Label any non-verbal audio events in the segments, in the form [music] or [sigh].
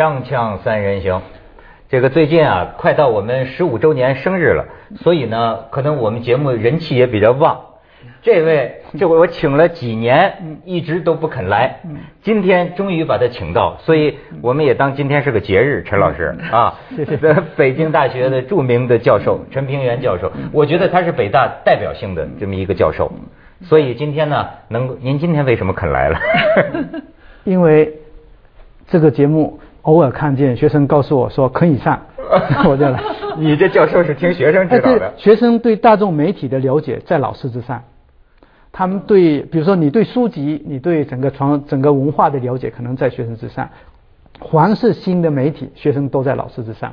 锵锵三人行，这个最近啊，快到我们十五周年生日了，所以呢，可能我们节目人气也比较旺。这位，这位我请了几年，一直都不肯来，今天终于把他请到，所以我们也当今天是个节日。陈老师啊，[laughs] 谢谢。北京大学的著名的教授陈平原教授，我觉得他是北大代表性的这么一个教授，所以今天呢，能您今天为什么肯来了？[laughs] 因为这个节目偶尔看见学生告诉我说可以上，[laughs] 我就来。你这教授是听学生指导的？学生对大众媒体的了解在老师之上。他们对，比如说你对书籍，你对整个传整个文化的了解，可能在学生之上。凡是新的媒体，学生都在老师之上。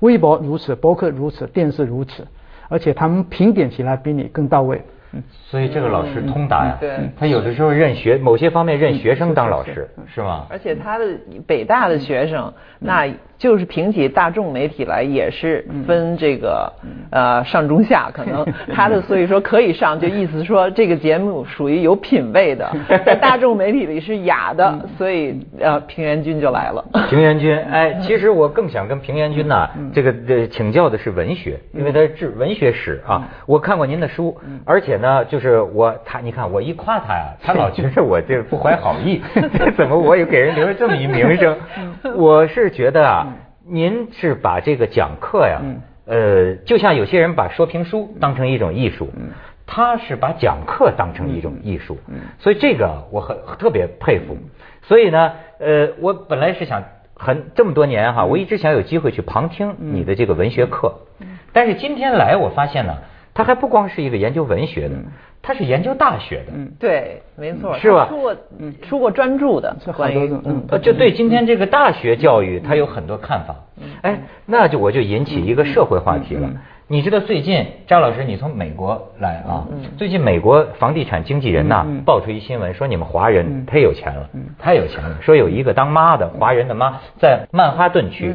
微博如此，博客如此，电视如此，而且他们评点起来比你更到位。[laughs] 所以这个老师通达呀，对，他有的时候认学某些方面认学生当老师，是吗？而且他的北大的学生，那就是评起大众媒体来也是分这个呃上中下，可能 [laughs] 他的所以说可以上，就意思说这个节目属于有品位的，[laughs] 在大众媒体里是雅的，所以呃平原君就来了。平原君，哎，其实我更想跟平原君呐，这个这请教的是文学，因为他是文学史啊，我看过您的书，而且。呢就是我他，你看我一夸他呀，他老觉得我这不怀好意，[laughs] 怎么我也给人留了这么一名声？我是觉得啊，您是把这个讲课呀，呃，就像有些人把说评书当成一种艺术，他是把讲课当成一种艺术，所以这个我很特别佩服。所以呢，呃，我本来是想很这么多年哈，我一直想有机会去旁听你的这个文学课，但是今天来我发现呢。他还不光是一个研究文学的，他是研究大学的。嗯，对，没错，是吧？出过嗯出过专著的，关于嗯，就对今天这个大学教育，他有很多看法。哎，那就我就引起一个社会话题了。你知道最近张老师，你从美国来啊？最近美国房地产经纪人呐，爆出一新闻，说你们华人太有钱了，太有钱了。说有一个当妈的华人的妈在曼哈顿区。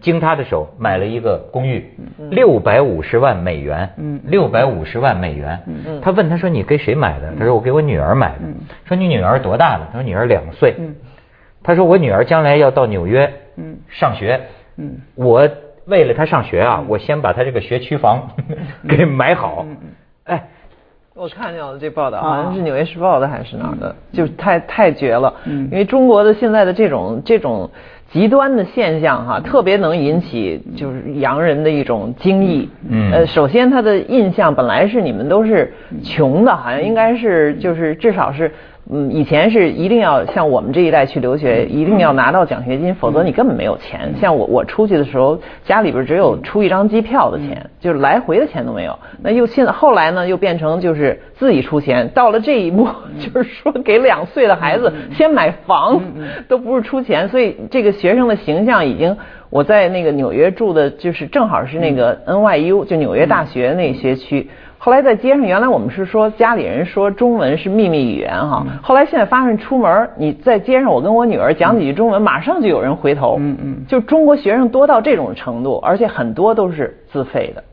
经他的手买了一个公寓，六百五十万美元，六百五十万美元。他问他说：“你给谁买的？”他说：“我给我女儿买的。”说：“你女儿多大了？”他说：“女儿两岁。”他说：“我女儿将来要到纽约上学，我为了她上学啊，我先把她这个学区房 [laughs] 给买好。”哎，我看见了这报道，好像是《纽约时报》的还是哪儿的，就太太绝了。因为中国的现在的这种这种。极端的现象哈，特别能引起就是洋人的一种惊异。嗯，呃，首先他的印象本来是你们都是穷的，好像应该是就是至少是。嗯，以前是一定要像我们这一代去留学，一定要拿到奖学金，否则你根本没有钱。像我，我出去的时候，家里边只有出一张机票的钱，就是来回的钱都没有。那又现在后来呢，又变成就是自己出钱。到了这一步，就是说给两岁的孩子先买房，都不是出钱。所以这个学生的形象已经，我在那个纽约住的，就是正好是那个 NYU，就纽约大学那学区。后来在街上，原来我们是说家里人说中文是秘密语言哈。后来现在发现出门，你在街上，我跟我女儿讲几句中文，马上就有人回头。嗯嗯。就中国学生多到这种程度，而且很多都是自费的。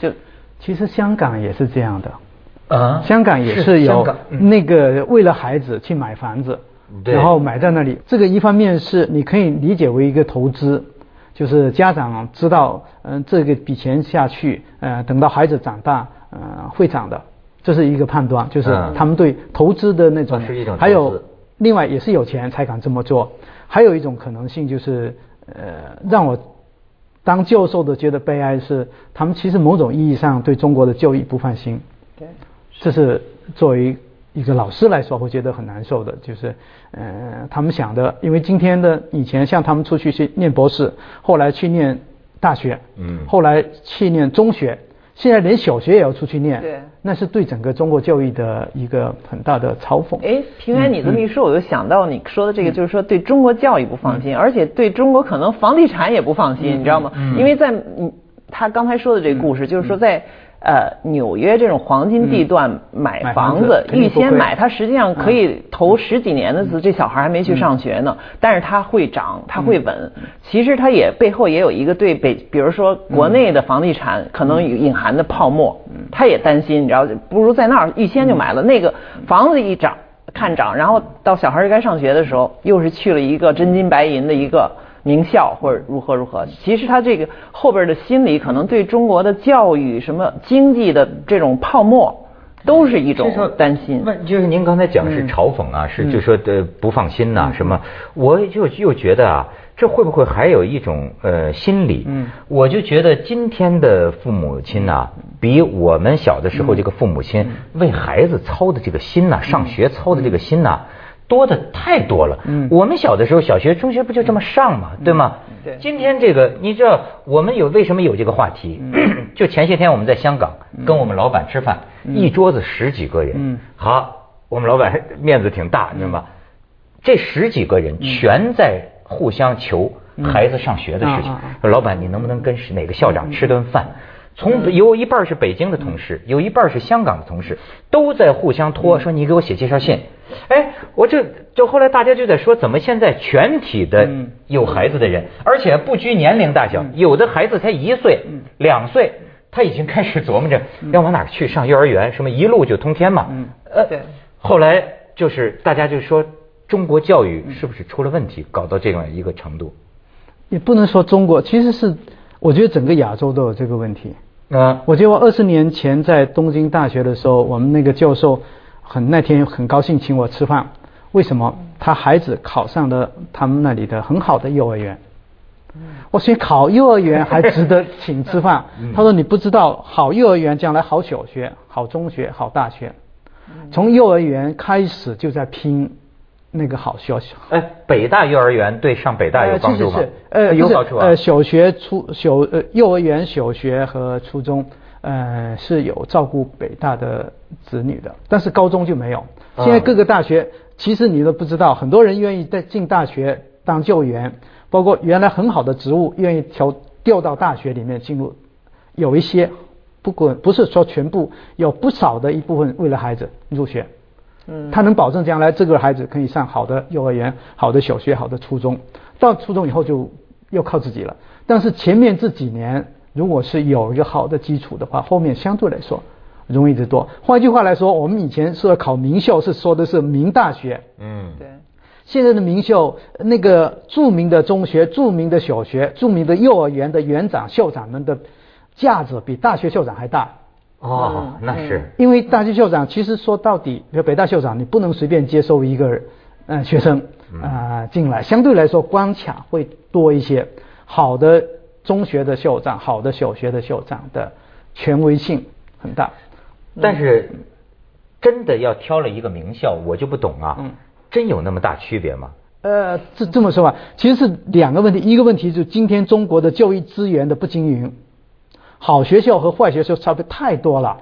就其实香港也是这样的。啊。香港也是有那个为了孩子去买房子，然后买在那里。这个一方面是你可以理解为一个投资，就是家长知道，嗯，这个笔钱下去，呃，等到孩子长大。呃，会涨的，这是一个判断，就是他们对投资的那种，还有另外也是有钱才敢这么做。还有一种可能性就是，呃，让我当教授的觉得悲哀是，他们其实某种意义上对中国的就业不放心。对，这是作为一个老师来说会觉得很难受的，就是呃，他们想的，因为今天的以前像他们出去去念博士，后来去念大学，嗯，后来去念中学。现在连小学也要出去念，对，那是对整个中国教育的一个很大的嘲讽。哎，平原，你这么一说，我就想到你说的这个，就是说对中国教育不放心，而且对中国可能房地产也不放心，你知道吗？因为在嗯，他刚才说的这个故事，就是说在。呃，纽约这种黄金地段买房子，预先买，他实际上可以投十几年的资，这小孩还没去上学呢，但是它会涨，它会稳。其实它也背后也有一个对北，比如说国内的房地产可能有隐含的泡沫，他也担心，你知道，不如在那儿预先就买了，那个房子一涨看涨，然后到小孩该上学的时候，又是去了一个真金白银的一个名校或者如何如何。其实他这个后边的心理，可能对中国的教育、什么经济的这种泡沫，都是一种担心。问就是您刚才讲是嘲讽啊，是就说的不放心呐什么？我就又觉得啊。这会不会还有一种呃心理？嗯，我就觉得今天的父母亲呐，比我们小的时候这个父母亲为孩子操的这个心呐，上学操的这个心呐，多的太多了。嗯，我们小的时候，小学、中学不就这么上嘛，对吗？对。今天这个，你知道我们有为什么有这个话题？[clears throat] 就前些天我们在香港跟我们老板吃饭，一桌子十几个人。嗯。好，我们老板面子挺大，你知道吗？这十几个人全在。互相求孩子上学的事情，说老板，你能不能跟哪个校长吃顿饭？从有一半是北京的同事，有一半是香港的同事，都在互相托，说你给我写介绍信。哎，我这就后来大家就在说，怎么现在全体的有孩子的人，而且不拘年龄大小，有的孩子才一岁、两岁，他已经开始琢磨着要往哪去上幼儿园，什么一路就通天嘛。呃，对。后来就是大家就说。中国教育是不是出了问题，搞到这样一个程度？也不能说中国，其实是我觉得整个亚洲都有这个问题。啊，我记得我二十年前在东京大学的时候，我们那个教授很那天很高兴请我吃饭。为什么？他孩子考上了他们那里的很好的幼儿园。我说考幼儿园还值得请吃饭？[laughs] 他说你不知道，好幼儿园将来好小学、好中学、好大学，从幼儿园开始就在拼。那个好消息。哎，北大幼儿园对上北大有帮助吗？呃，有好处啊。呃，小学、初小呃幼儿园、小学和初中，呃是有照顾北大的子女的，但是高中就没有。现在各个大学，其实你都不知道，很多人愿意在进大学当教员，包括原来很好的职务，愿意调调到大学里面进入，有一些，不管不是说全部，有不少的一部分为了孩子入学。嗯，他能保证将来这个孩子可以上好的幼儿园、好的小学、好的初中，到初中以后就要靠自己了。但是前面这几年，如果是有一个好的基础的话，后面相对来说容易得多。换句话来说，我们以前说考名校是说的是名大学，嗯，对。现在的名校，那个著名的中学、著名的小学、著名的幼儿园的园长、校长们的架子比大学校长还大。哦，那是因为大学校长其实说到底，比如北大校长，你不能随便接收一个嗯学生啊进来，相对来说关卡会多一些。好的中学的校长，好的小学的校长的权威性很大。但是真的要挑了一个名校，我就不懂啊，真有那么大区别吗？呃，这这么说吧，其实是两个问题，一个问题是今天中国的教育资源的不均匀。好学校和坏学校差别太多了，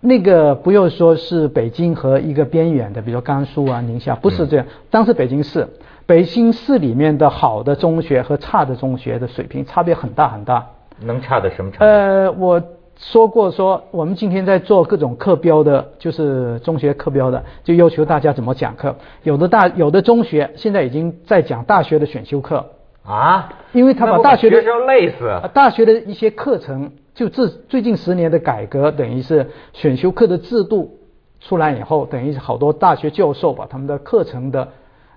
那个不用说是北京和一个边远的，比如甘肃啊、宁夏，不是这样。当时北京市，北京市里面的好的中学和差的中学的水平差别很大很大。能差到什么程度？呃，我说过说，我们今天在做各种课标的，就是中学课标的，就要求大家怎么讲课。有的大有的中学现在已经在讲大学的选修课啊，因为他把大学的学生累死，大学的一些课程。就这最近十年的改革，等于是选修课的制度出来以后，等于是好多大学教授把他们的课程的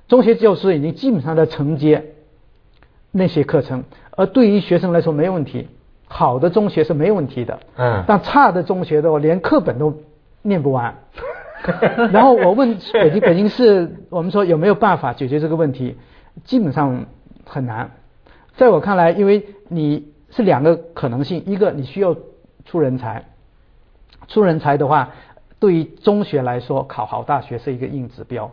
中学教师已经基本上在承接那些课程，而对于学生来说没问题，好的中学是没问题的，嗯，但差的中学的话连课本都念不完。[laughs] 然后我问北京北京市，我们说有没有办法解决这个问题？基本上很难。在我看来，因为你。是两个可能性，一个你需要出人才，出人才的话，对于中学来说，考好大学是一个硬指标。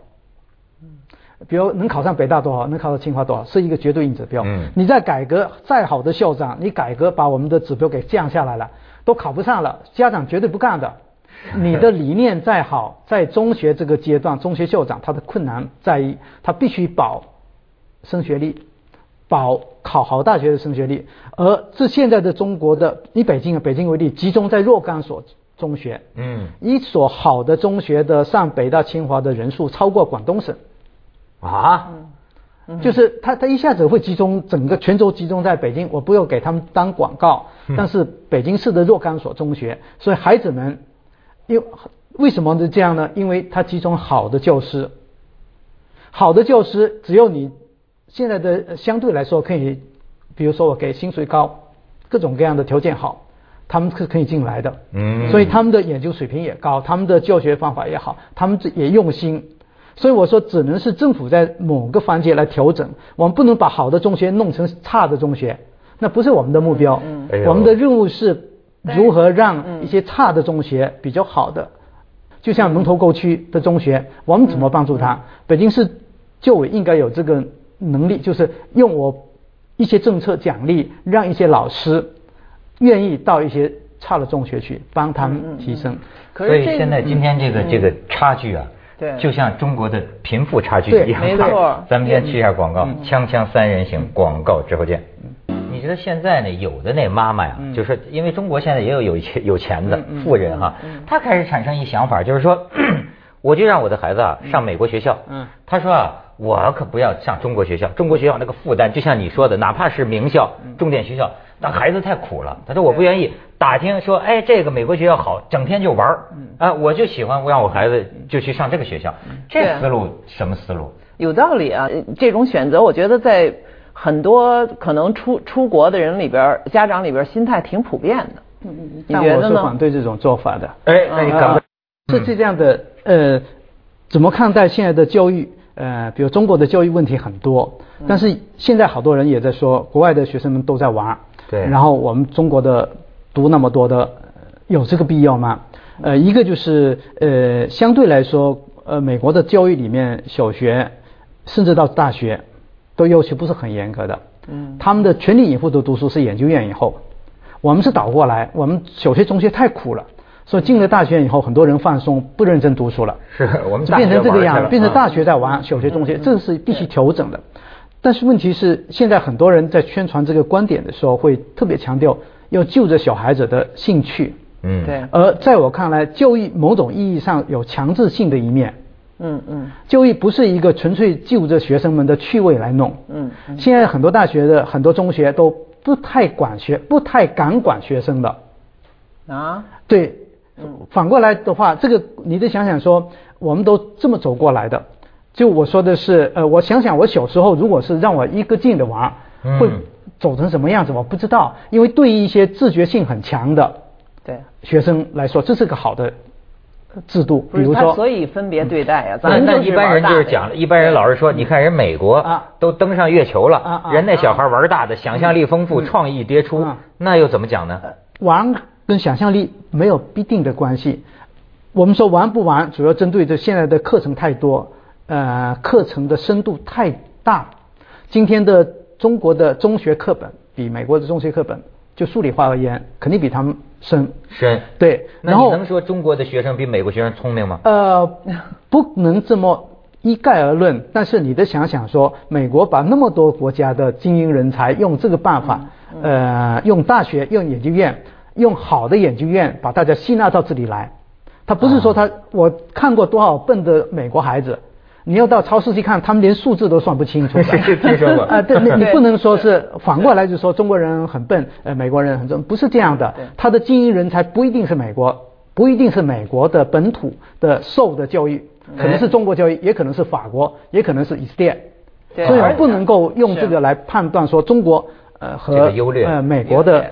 比如能考上北大多少，能考上清华多少，是一个绝对硬指标。嗯，你在改革再好的校长，你改革把我们的指标给降下来了，都考不上了，家长绝对不干的。你的理念再好，在中学这个阶段，中学校长他的困难在于他必须保升学率。保考好大学的升学率，而这现在的中国的以北京啊，北京为例，集中在若干所中学，嗯，一所好的中学的上北大清华的人数超过广东省，啊，就是他他一下子会集中整个全州集中在北京，我不要给他们当广告，但是北京市的若干所中学，所以孩子们，因为什么是这样呢？因为他集中好的教师，好的教师，只要你。现在的相对来说可以，比如说我给薪水高，各种各样的条件好，他们是可以进来的。嗯。所以他们的研究水平也高，他们的教学方法也好，他们也用心。所以我说，只能是政府在某个环节来调整，我们不能把好的中学弄成差的中学，那不是我们的目标。嗯。我们的任务是如何让一些差的中学比较好的，就像龙头沟区的中学，我们怎么帮助他？北京市教委应该有这个能力，就是用我一些政策奖励，让一些老师愿意到一些差的中学去帮他们提升。所以现在今天这个这个差距啊。对，就像中国的贫富差距一样。没错。[laughs] 咱们先去一下广告，锵锵三人行广告之后见。你觉得现在呢，有的那妈妈呀，就是因为中国现在也有有钱有钱的富人哈，他开始产生一想法，就是说，[clears throat] 我就让我的孩子啊上美国学校。嗯。他说啊，我可不要上中国学校，中国学校那个负担，就像你说的，哪怕是名校、重点学校。那孩子太苦了，他说我不愿意打听说，哎，这个美国学校好，整天就玩儿，啊，我就喜欢让我孩子就去上这个学校，这思路什么思路？有道理啊，这种选择，我觉得在很多可能出出国的人里边，家长里边心态挺普遍的。嗯嗯，你觉得呢？我是反对这种做法的。哎，那你敢？是这样的，呃，怎么看待现在的教育？呃，比如中国的教育问题很多，但是现在好多人也在说，国外的学生们都在玩。对，然后我们中国的读那么多的，有这个必要吗？呃，一个就是呃，相对来说，呃，美国的教育里面，小学甚至到大学都要求不是很严格的。嗯。他们的全力以赴的读书是研究院以后，我们是倒过来，我们小学、中学太苦了，所以进了大学以后，很多人放松，不认真读书了。是我们变成这个样，变成大学在玩，小学、中学，这是必须调整的。但是问题是，现在很多人在宣传这个观点的时候，会特别强调要就着小孩子的兴趣。嗯，对。而在我看来，教育某种意义上有强制性的一面。嗯嗯。教育不是一个纯粹就着学生们的趣味来弄。嗯。现在很多大学的很多中学都不太管学，不太敢管学生的。啊？对。反过来的话，这个你得想想说，我们都这么走过来的。就我说的是，呃，我想想，我小时候如果是让我一个劲的玩，会走成什么样子，我不知道。因为对于一些自觉性很强的对学生来说，这是个好的制度。比如说，所以分别对待呀。那那一般人就是讲，一般人老是说，你看人美国都登上月球了，人那小孩玩大的，想象力丰富，创意迭出，那又怎么讲呢？玩跟想象力没有必定的关系。我们说玩不玩，主要针对这现在的课程太多。呃，课程的深度太大。今天的中国的中学课本比美国的中学课本，就数理化而言，肯定比他们深。深。对。那你能说中国的学生比美国学生聪明吗？呃，不能这么一概而论。但是你得想想说，美国把那么多国家的精英人才用这个办法，呃，用大学、用研究院、用好的研究院把大家吸纳到这里来。他不是说他，我看过多少笨的美国孩子。你要到超市去看，他们连数字都算不清楚。[laughs] 听说过啊？对，你你不能说是反过来就说中国人很笨，呃，美国人很笨，不是这样的。他的精英人才不一定是美国，不一定是美国的本土的受的教育，可能是中国教育，也可能是法国，也可能是以色列。所以不能够用这个来判断说中国呃和呃美国的。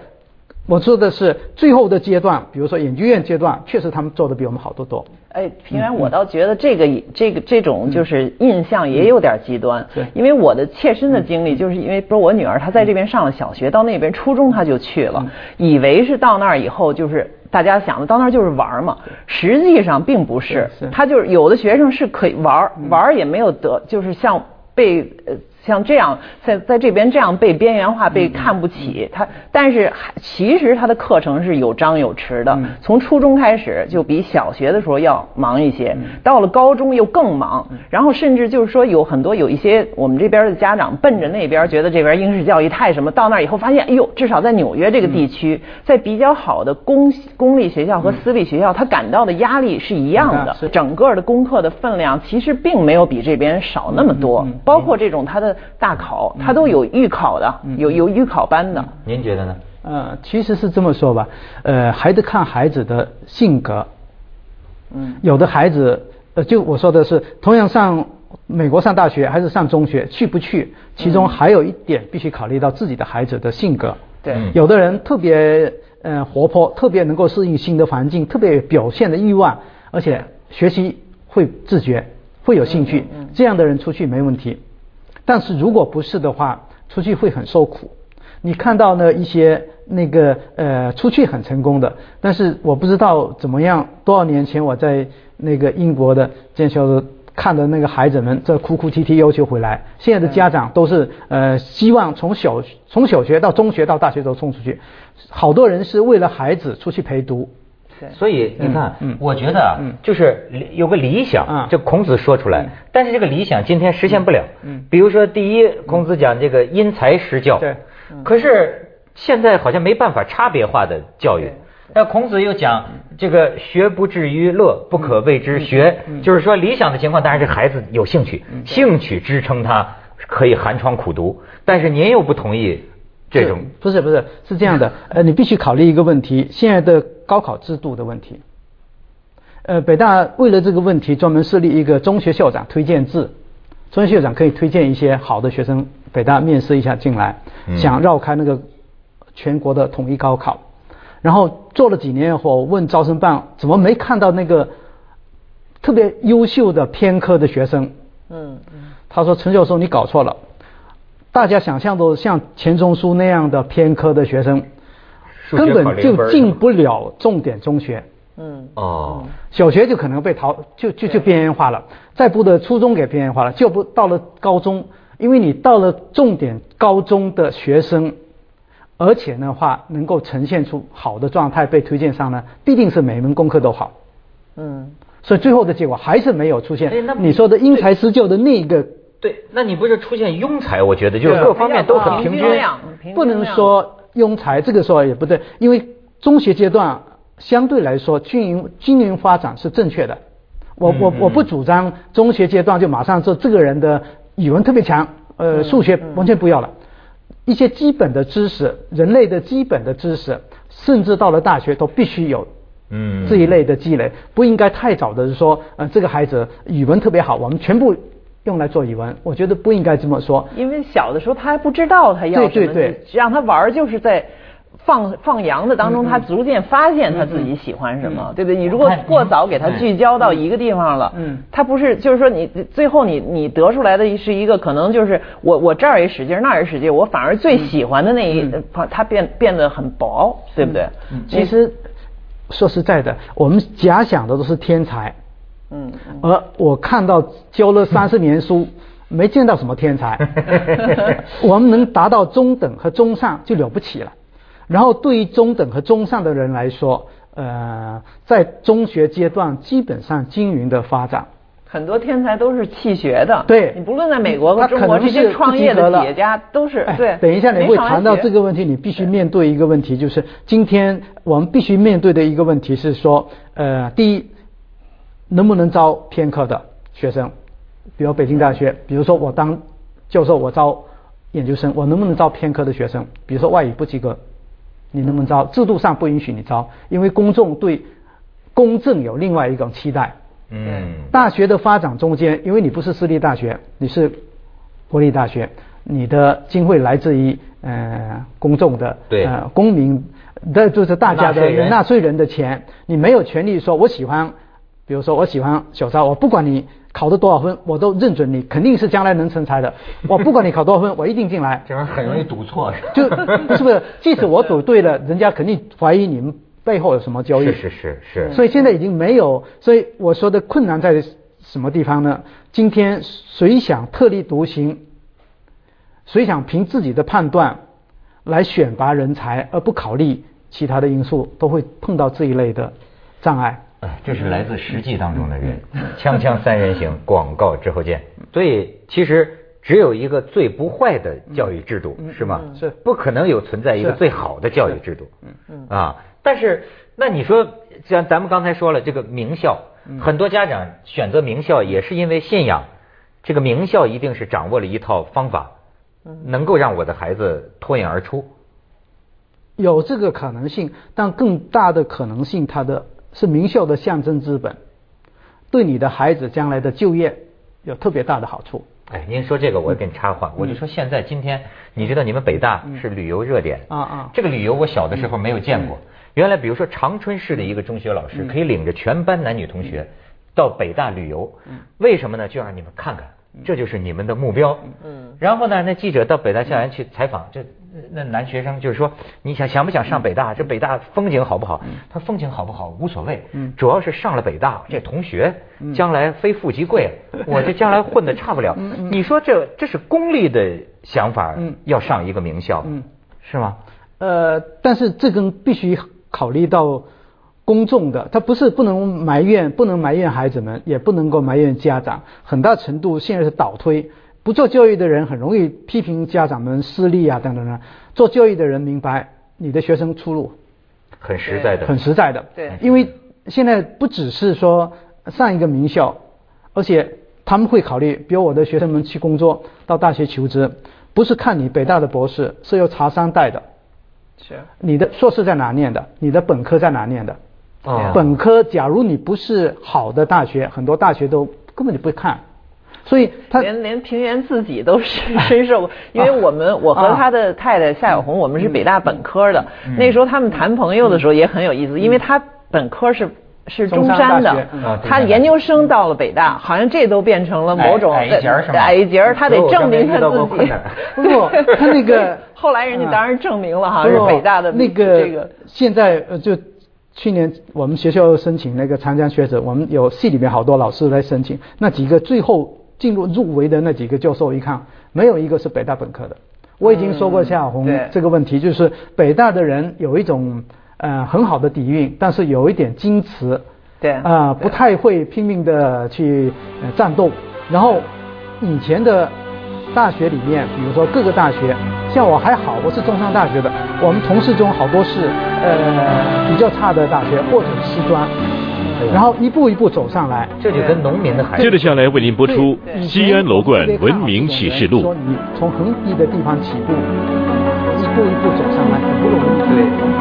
我说的是最后的阶段，比如说研究院阶段，确实他们做的比我们好得多。哎，平原，我倒觉得这个这个这种就是印象也有点极端。对。因为我的切身的经历，就是因为不是我女儿她在这边上了小学，到那边初中她就去了，以为是到那儿以后就是大家想的到那儿就是玩嘛，实际上并不是。是。他就是有的学生是可以玩，玩也没有得，就是像被呃。像这样在在这边这样被边缘化、被看不起，他但是其实他的课程是有张有弛的。从初中开始就比小学的时候要忙一些，到了高中又更忙。然后甚至就是说有很多有一些我们这边的家长奔着那边觉得这边应试教育太什么，到那以后发现，哎呦，至少在纽约这个地区，在比较好的公公立学校和私立学校，他感到的压力是一样的。整个的功课的分量其实并没有比这边少那么多，包括这种他的。大考他都有预考的，有有预考班的。您觉得呢？呃，其实是这么说吧，呃，还得看孩子的性格。嗯。有的孩子，呃，就我说的是，同样上美国上大学还是上中学，去不去？其中还有一点必须考虑到自己的孩子的性格。对，有的人特别呃活泼，特别能够适应新的环境，特别表现的欲望，而且学习会自觉，会有兴趣，这样的人出去没问题。但是如果不是的话，出去会很受苦。你看到呢一些那个呃出去很成功的，但是我不知道怎么样。多少年前我在那个英国的剑桥的看的那个孩子们在哭哭啼啼要求回来，现在的家长都是呃希望从小从小学到中学到大学都送出去，好多人是为了孩子出去陪读。所以你看，我觉得啊就是有个理想，这孔子说出来，但是这个理想今天实现不了。嗯，比如说第一，孔子讲这个因材施教，对，可是现在好像没办法差别化的教育。那孔子又讲这个学不至于乐，不可谓之学，就是说理想的情况当然是孩子有兴趣，兴趣支撑他可以寒窗苦读，但是您又不同意。这种不是不是是这样的，呃，你必须考虑一个问题，现在的高考制度的问题。呃，北大为了这个问题专门设立一个中学校长推荐制，中学校长可以推荐一些好的学生，北大面试一下进来，想绕开那个全国的统一高考。然后做了几年以后，问招生办怎么没看到那个特别优秀的偏科的学生？嗯嗯，他说陈教授你搞错了。大家想象都像钱钟书那样的偏科的学生，根本就进不了重点中学。嗯哦，小学就可能被淘，就就就边缘化了。再不的初中给边缘化了，就不到了高中，因为你到了重点高中的学生，而且的话能够呈现出好的状态被推荐上呢，必定是每门功课都好。嗯，所以最后的结果还是没有出现你说的因材施教的那个。对，那你不是出现庸才？我觉得就是各方面都很平均，不能说庸才，这个说也不对，因为中学阶段相对来说均匀均匀发展是正确的。我我我不主张中学阶段就马上说这个人的语文特别强，呃，数学完全不要了，一些基本的知识，人类的基本的知识，甚至到了大学都必须有，嗯，这一类的积累，不应该太早的说，呃，这个孩子语文特别好，我们全部。用来做语文，我觉得不应该这么说。因为小的时候他还不知道他要什么，让他玩就是在放放羊的当中，他逐渐发现他自己喜欢什么，对不对？你如果过早给他聚焦到一个地方了，嗯，他不是就是说你最后你你得出来的是一个可能就是我我这儿也使劲那儿也使劲，我反而最喜欢的那一他变变得很薄，对不对？其实说实在的，我们假想的都是天才。嗯，而我看到教了三十年书，[laughs] 没见到什么天才。[laughs] 我们能达到中等和中上就了不起了。然后对于中等和中上的人来说，呃，在中学阶段基本上均匀的发展。很多天才都是弃学的。对，你不论在美国和中国这些创业的企业家都是。对，等一下你会谈到这个问题，你必须面对一个问题，就是今天我们必须面对的一个问题是说，呃，第一。能不能招偏科的学生？比如北京大学，比如说我当教授，我招研究生，我能不能招偏科的学生？比如说外语不及格，你能不能招？制度上不允许你招，因为公众对公正有另外一种期待。嗯。大学的发展中间，因为你不是私立大学，你是国立大学，你的经费来自于呃公众的，对，呃公民的，就是大家的纳税人的钱，你没有权利说我喜欢。比如说，我喜欢小赵，我不管你考的多少分，我都认准你，肯定是将来能成才的。[laughs] 我不管你考多少分，我一定进来。这玩意儿很容易赌错，就是不是？即使我赌对了，人家肯定怀疑你们背后有什么交易。是是是是。所以现在已经没有，所以我说的困难在什么地方呢？今天谁想特立独行，谁想凭自己的判断来选拔人才，而不考虑其他的因素，都会碰到这一类的障碍。这是来自实际当中的人，锵锵三人行，广告之后见。所以其实只有一个最不坏的教育制度，是吗？是，不可能有存在一个最好的教育制度。嗯嗯啊，但是那你说，像咱们刚才说了，这个名校，很多家长选择名校也是因为信仰，这个名校一定是掌握了一套方法，能够让我的孩子脱颖而出。有这个可能性，但更大的可能性，它的。是名校的象征资本，对你的孩子将来的就业有特别大的好处。哎，您说这个，我给你插话，我就说现在今天，你知道你们北大是旅游热点啊啊，这个旅游我小的时候没有见过。原来比如说长春市的一个中学老师可以领着全班男女同学到北大旅游，为什么呢？就让你们看看。这就是你们的目标。嗯，然后呢，那记者到北大校园去采访，这那男学生就是说，你想想不想上北大？这北大风景好不好？他风景好不好无所谓，主要是上了北大，这同学将来非富即贵，[laughs] 我这将来混的差不了。你说这这是功利的想法，要上一个名校，是吗？呃，但是这跟必须考虑到。公众的，他不是不能埋怨，不能埋怨孩子们，也不能够埋怨家长。很大程度现在是倒推，不做教育的人很容易批评家长们私利啊等等等。做教育的人明白你的学生出路，很实在的，很实在的。对，因为现在不只是说上一个名校，而且他们会考虑，比如我的学生们去工作，到大学求职，不是看你北大的博士，是要查三代的。是。你的硕士在哪念的？你的本科在哪念的？本科，假如你不是好的大学，很多大学都根本就不看，所以他连连平原自己都是 [laughs] 深受，因为我们我和他的太太夏小红，我们是北大本科的，那时候他们谈朋友的时候也很有意思，因为他本科是是中山的，他研究生到了北大，好像这都变成了某种矮一截儿矮一截儿，他得证明他自己。不，他那个 [laughs] 后来人家当然证明了哈，是北大的那个这个现在呃就。去年我们学校申请那个长江学者，我们有系里面好多老师来申请，那几个最后进入入围的那几个教授一看，没有一个是北大本科的。我已经说过夏小红这个问题，就是北大的人有一种呃很好的底蕴，但是有一点矜持，对啊不太会拼命的去战斗。然后以前的大学里面，比如说各个大学。像我还好，我是中山大学的。我们同事中好多是呃比较差的大学或者师专，然后一步一步走上来。这就跟农民的孩子。接着下来为您播出《西安楼冠文明启示录》。说你从很低的地方起步，一步一步走上来，很不容易。对。